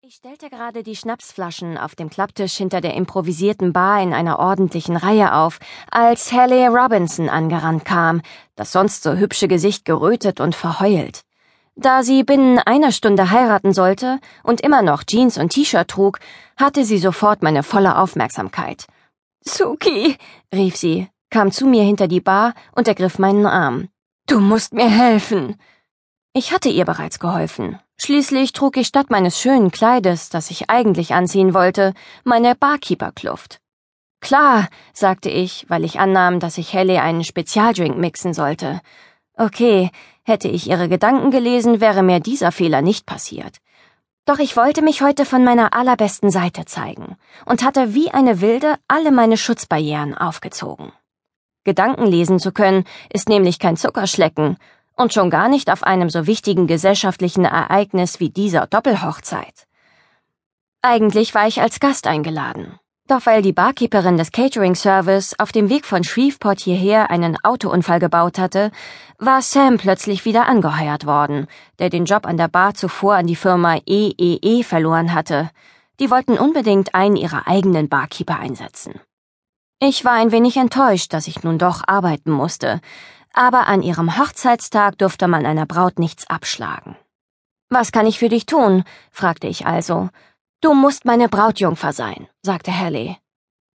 Ich stellte gerade die Schnapsflaschen auf dem Klapptisch hinter der improvisierten Bar in einer ordentlichen Reihe auf, als Haley Robinson angerannt kam, das sonst so hübsche Gesicht gerötet und verheult. Da sie binnen einer Stunde heiraten sollte und immer noch Jeans und T-Shirt trug, hatte sie sofort meine volle Aufmerksamkeit. Suki, rief sie, kam zu mir hinter die Bar und ergriff meinen Arm. Du musst mir helfen. Ich hatte ihr bereits geholfen. Schließlich trug ich statt meines schönen Kleides, das ich eigentlich anziehen wollte, meine Barkeeper-Kluft. Klar, sagte ich, weil ich annahm, dass ich Haley einen Spezialdrink mixen sollte. Okay, hätte ich ihre Gedanken gelesen, wäre mir dieser Fehler nicht passiert. Doch ich wollte mich heute von meiner allerbesten Seite zeigen und hatte wie eine Wilde alle meine Schutzbarrieren aufgezogen. Gedanken lesen zu können, ist nämlich kein Zuckerschlecken und schon gar nicht auf einem so wichtigen gesellschaftlichen Ereignis wie dieser Doppelhochzeit. Eigentlich war ich als Gast eingeladen. Doch weil die Barkeeperin des Catering-Service auf dem Weg von Shreveport hierher einen Autounfall gebaut hatte, war Sam plötzlich wieder angeheuert worden, der den Job an der Bar zuvor an die Firma EEE e verloren hatte. Die wollten unbedingt einen ihrer eigenen Barkeeper einsetzen. Ich war ein wenig enttäuscht, dass ich nun doch arbeiten musste, aber an ihrem Hochzeitstag durfte man einer Braut nichts abschlagen. Was kann ich für dich tun? fragte ich also. Du musst meine Brautjungfer sein, sagte Haley.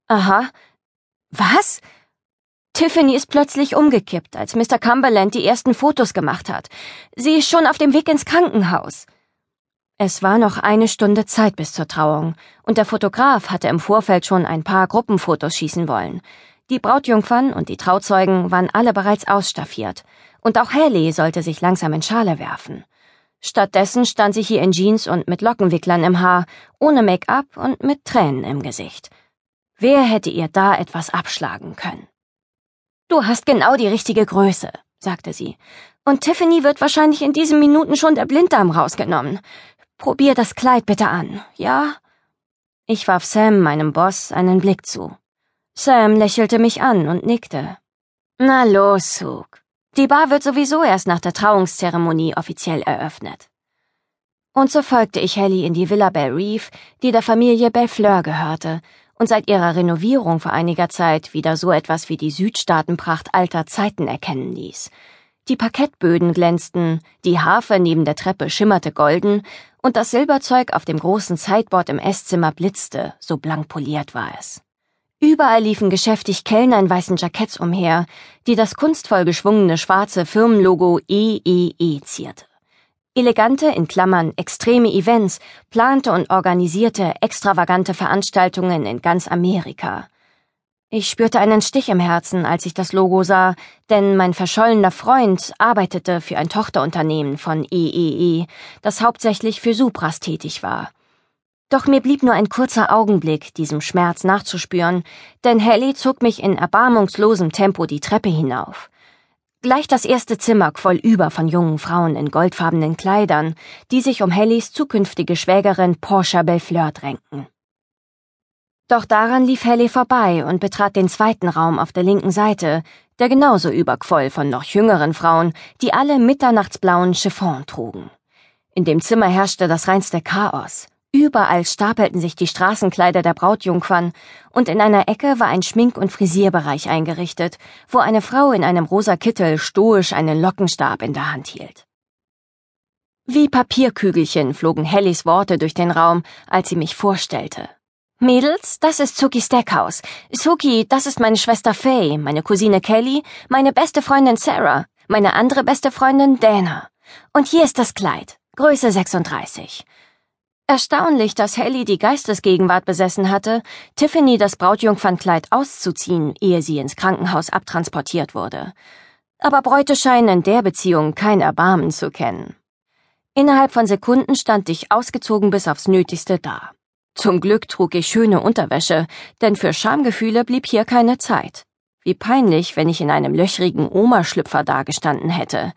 Aha. Was? Tiffany ist plötzlich umgekippt, als Mr. Cumberland die ersten Fotos gemacht hat. Sie ist schon auf dem Weg ins Krankenhaus. Es war noch eine Stunde Zeit bis zur Trauung, und der Fotograf hatte im Vorfeld schon ein paar Gruppenfotos schießen wollen. Die Brautjungfern und die Trauzeugen waren alle bereits ausstaffiert, und auch Haley sollte sich langsam in Schale werfen. Stattdessen stand sie hier in Jeans und mit Lockenwicklern im Haar, ohne Make-up und mit Tränen im Gesicht. Wer hätte ihr da etwas abschlagen können? Du hast genau die richtige Größe, sagte sie. Und Tiffany wird wahrscheinlich in diesen Minuten schon der Blinddarm rausgenommen. Probier das Kleid bitte an, ja? Ich warf Sam, meinem Boss, einen Blick zu. Sam lächelte mich an und nickte. Na los, Suk. Die Bar wird sowieso erst nach der Trauungszeremonie offiziell eröffnet. Und so folgte ich Helly in die Villa Belle Reef, die der Familie Bellefleur gehörte und seit ihrer Renovierung vor einiger Zeit wieder so etwas wie die Südstaatenpracht alter Zeiten erkennen ließ. Die Parkettböden glänzten, die Harfe neben der Treppe schimmerte golden und das Silberzeug auf dem großen Sideboard im Esszimmer blitzte, so blank poliert war es. Überall liefen geschäftig Kellner in weißen Jacketts umher, die das kunstvoll geschwungene schwarze Firmenlogo EEE e zierte. Elegante, in Klammern, extreme Events plante und organisierte extravagante Veranstaltungen in ganz Amerika. Ich spürte einen Stich im Herzen, als ich das Logo sah, denn mein verschollener Freund arbeitete für ein Tochterunternehmen von EEE, e, das hauptsächlich für Supras tätig war. Doch mir blieb nur ein kurzer Augenblick, diesem Schmerz nachzuspüren, denn Helly zog mich in erbarmungslosem Tempo die Treppe hinauf. Gleich das erste Zimmer quoll über von jungen Frauen in goldfarbenen Kleidern, die sich um Hellys zukünftige Schwägerin Portia Bellefleur drängten. Doch daran lief Helly vorbei und betrat den zweiten Raum auf der linken Seite, der genauso überquoll von noch jüngeren Frauen, die alle mitternachtsblauen Chiffon trugen. In dem Zimmer herrschte das reinste Chaos. Überall stapelten sich die Straßenkleider der Brautjungfern, und in einer Ecke war ein Schmink- und Frisierbereich eingerichtet, wo eine Frau in einem rosa Kittel stoisch einen Lockenstab in der Hand hielt. Wie Papierkügelchen flogen Hellys Worte durch den Raum, als sie mich vorstellte. Mädels, das ist Suki Stackhouse. Suki, das ist meine Schwester Faye, meine Cousine Kelly, meine beste Freundin Sarah, meine andere beste Freundin Dana. Und hier ist das Kleid, Größe 36. Erstaunlich, dass Haley die Geistesgegenwart besessen hatte, Tiffany das Brautjungfernkleid auszuziehen, ehe sie ins Krankenhaus abtransportiert wurde. Aber Bräute scheinen in der Beziehung kein Erbarmen zu kennen. Innerhalb von Sekunden stand ich ausgezogen bis aufs Nötigste da. Zum Glück trug ich schöne Unterwäsche, denn für Schamgefühle blieb hier keine Zeit. Wie peinlich, wenn ich in einem löchrigen Oma-Schlüpfer dagestanden hätte.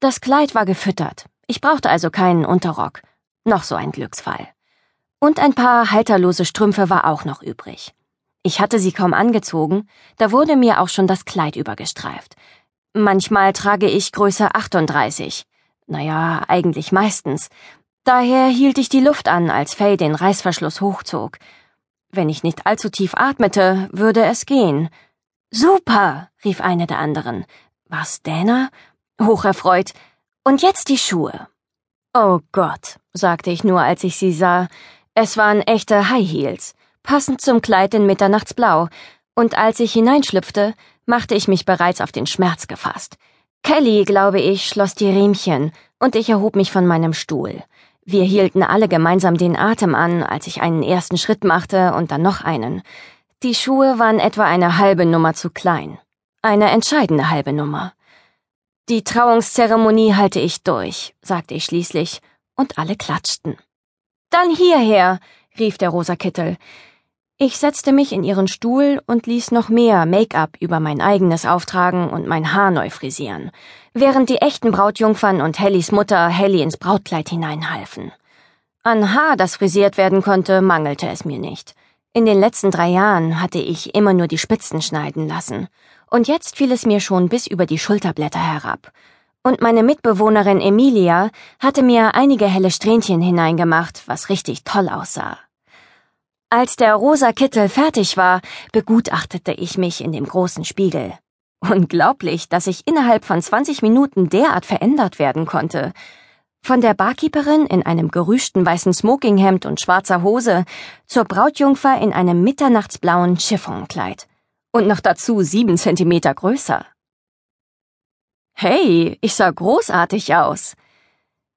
Das Kleid war gefüttert. Ich brauchte also keinen Unterrock. Noch so ein Glücksfall. Und ein paar halterlose Strümpfe war auch noch übrig. Ich hatte sie kaum angezogen, da wurde mir auch schon das Kleid übergestreift. Manchmal trage ich Größe 38. Naja, eigentlich meistens. Daher hielt ich die Luft an, als Faye den Reißverschluss hochzog. Wenn ich nicht allzu tief atmete, würde es gehen. Super, rief eine der anderen. Was, Dana? Hocherfreut. Und jetzt die Schuhe. Oh Gott, sagte ich nur, als ich sie sah. Es waren echte High Heels, passend zum Kleid in Mitternachtsblau, und als ich hineinschlüpfte, machte ich mich bereits auf den Schmerz gefasst. Kelly, glaube ich, schloss die Riemchen, und ich erhob mich von meinem Stuhl. Wir hielten alle gemeinsam den Atem an, als ich einen ersten Schritt machte und dann noch einen. Die Schuhe waren etwa eine halbe Nummer zu klein. Eine entscheidende halbe Nummer. Die Trauungszeremonie halte ich durch, sagte ich schließlich, und alle klatschten. Dann hierher, rief der rosa Kittel. Ich setzte mich in ihren Stuhl und ließ noch mehr Make-up über mein eigenes auftragen und mein Haar neu frisieren während die echten Brautjungfern und Hellys Mutter Helly ins Brautkleid hineinhalfen. An Haar, das frisiert werden konnte, mangelte es mir nicht. In den letzten drei Jahren hatte ich immer nur die Spitzen schneiden lassen, und jetzt fiel es mir schon bis über die Schulterblätter herab. Und meine Mitbewohnerin Emilia hatte mir einige helle Strähnchen hineingemacht, was richtig toll aussah. Als der rosa Kittel fertig war, begutachtete ich mich in dem großen Spiegel. Unglaublich, dass ich innerhalb von 20 Minuten derart verändert werden konnte. Von der Barkeeperin in einem gerüschten weißen Smokinghemd und schwarzer Hose zur Brautjungfer in einem mitternachtsblauen Chiffonkleid. Und noch dazu sieben Zentimeter größer. Hey, ich sah großartig aus.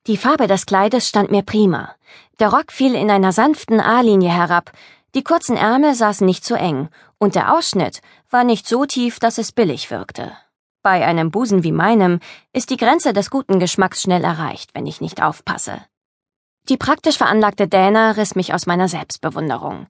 Die Farbe des Kleides stand mir prima. Der Rock fiel in einer sanften A-Linie herab, die kurzen Ärmel saßen nicht zu eng, und der Ausschnitt war nicht so tief, dass es billig wirkte. Bei einem Busen wie meinem ist die Grenze des guten Geschmacks schnell erreicht, wenn ich nicht aufpasse. Die praktisch veranlagte Dana riss mich aus meiner Selbstbewunderung.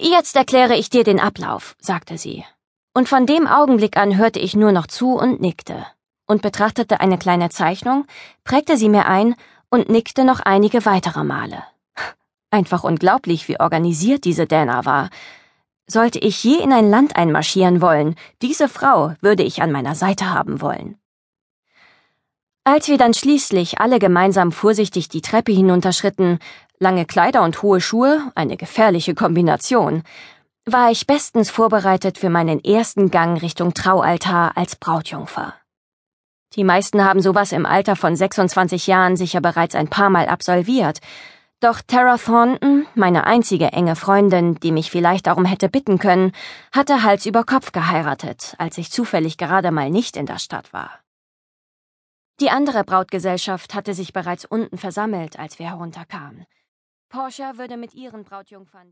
Jetzt erkläre ich dir den Ablauf, sagte sie. Und von dem Augenblick an hörte ich nur noch zu und nickte und betrachtete eine kleine Zeichnung, prägte sie mir ein und nickte noch einige weitere Male. Einfach unglaublich, wie organisiert diese Dana war. Sollte ich je in ein Land einmarschieren wollen, diese Frau würde ich an meiner Seite haben wollen. Als wir dann schließlich alle gemeinsam vorsichtig die Treppe hinunterschritten, lange Kleider und hohe Schuhe, eine gefährliche Kombination, war ich bestens vorbereitet für meinen ersten Gang Richtung Traualtar als Brautjungfer. Die meisten haben sowas im Alter von 26 Jahren sicher bereits ein paar Mal absolviert, doch Tara Thornton, meine einzige enge Freundin, die mich vielleicht darum hätte bitten können, hatte Hals über Kopf geheiratet, als ich zufällig gerade mal nicht in der Stadt war. Die andere Brautgesellschaft hatte sich bereits unten versammelt, als wir herunterkamen. Portia würde mit ihren Brautjungfern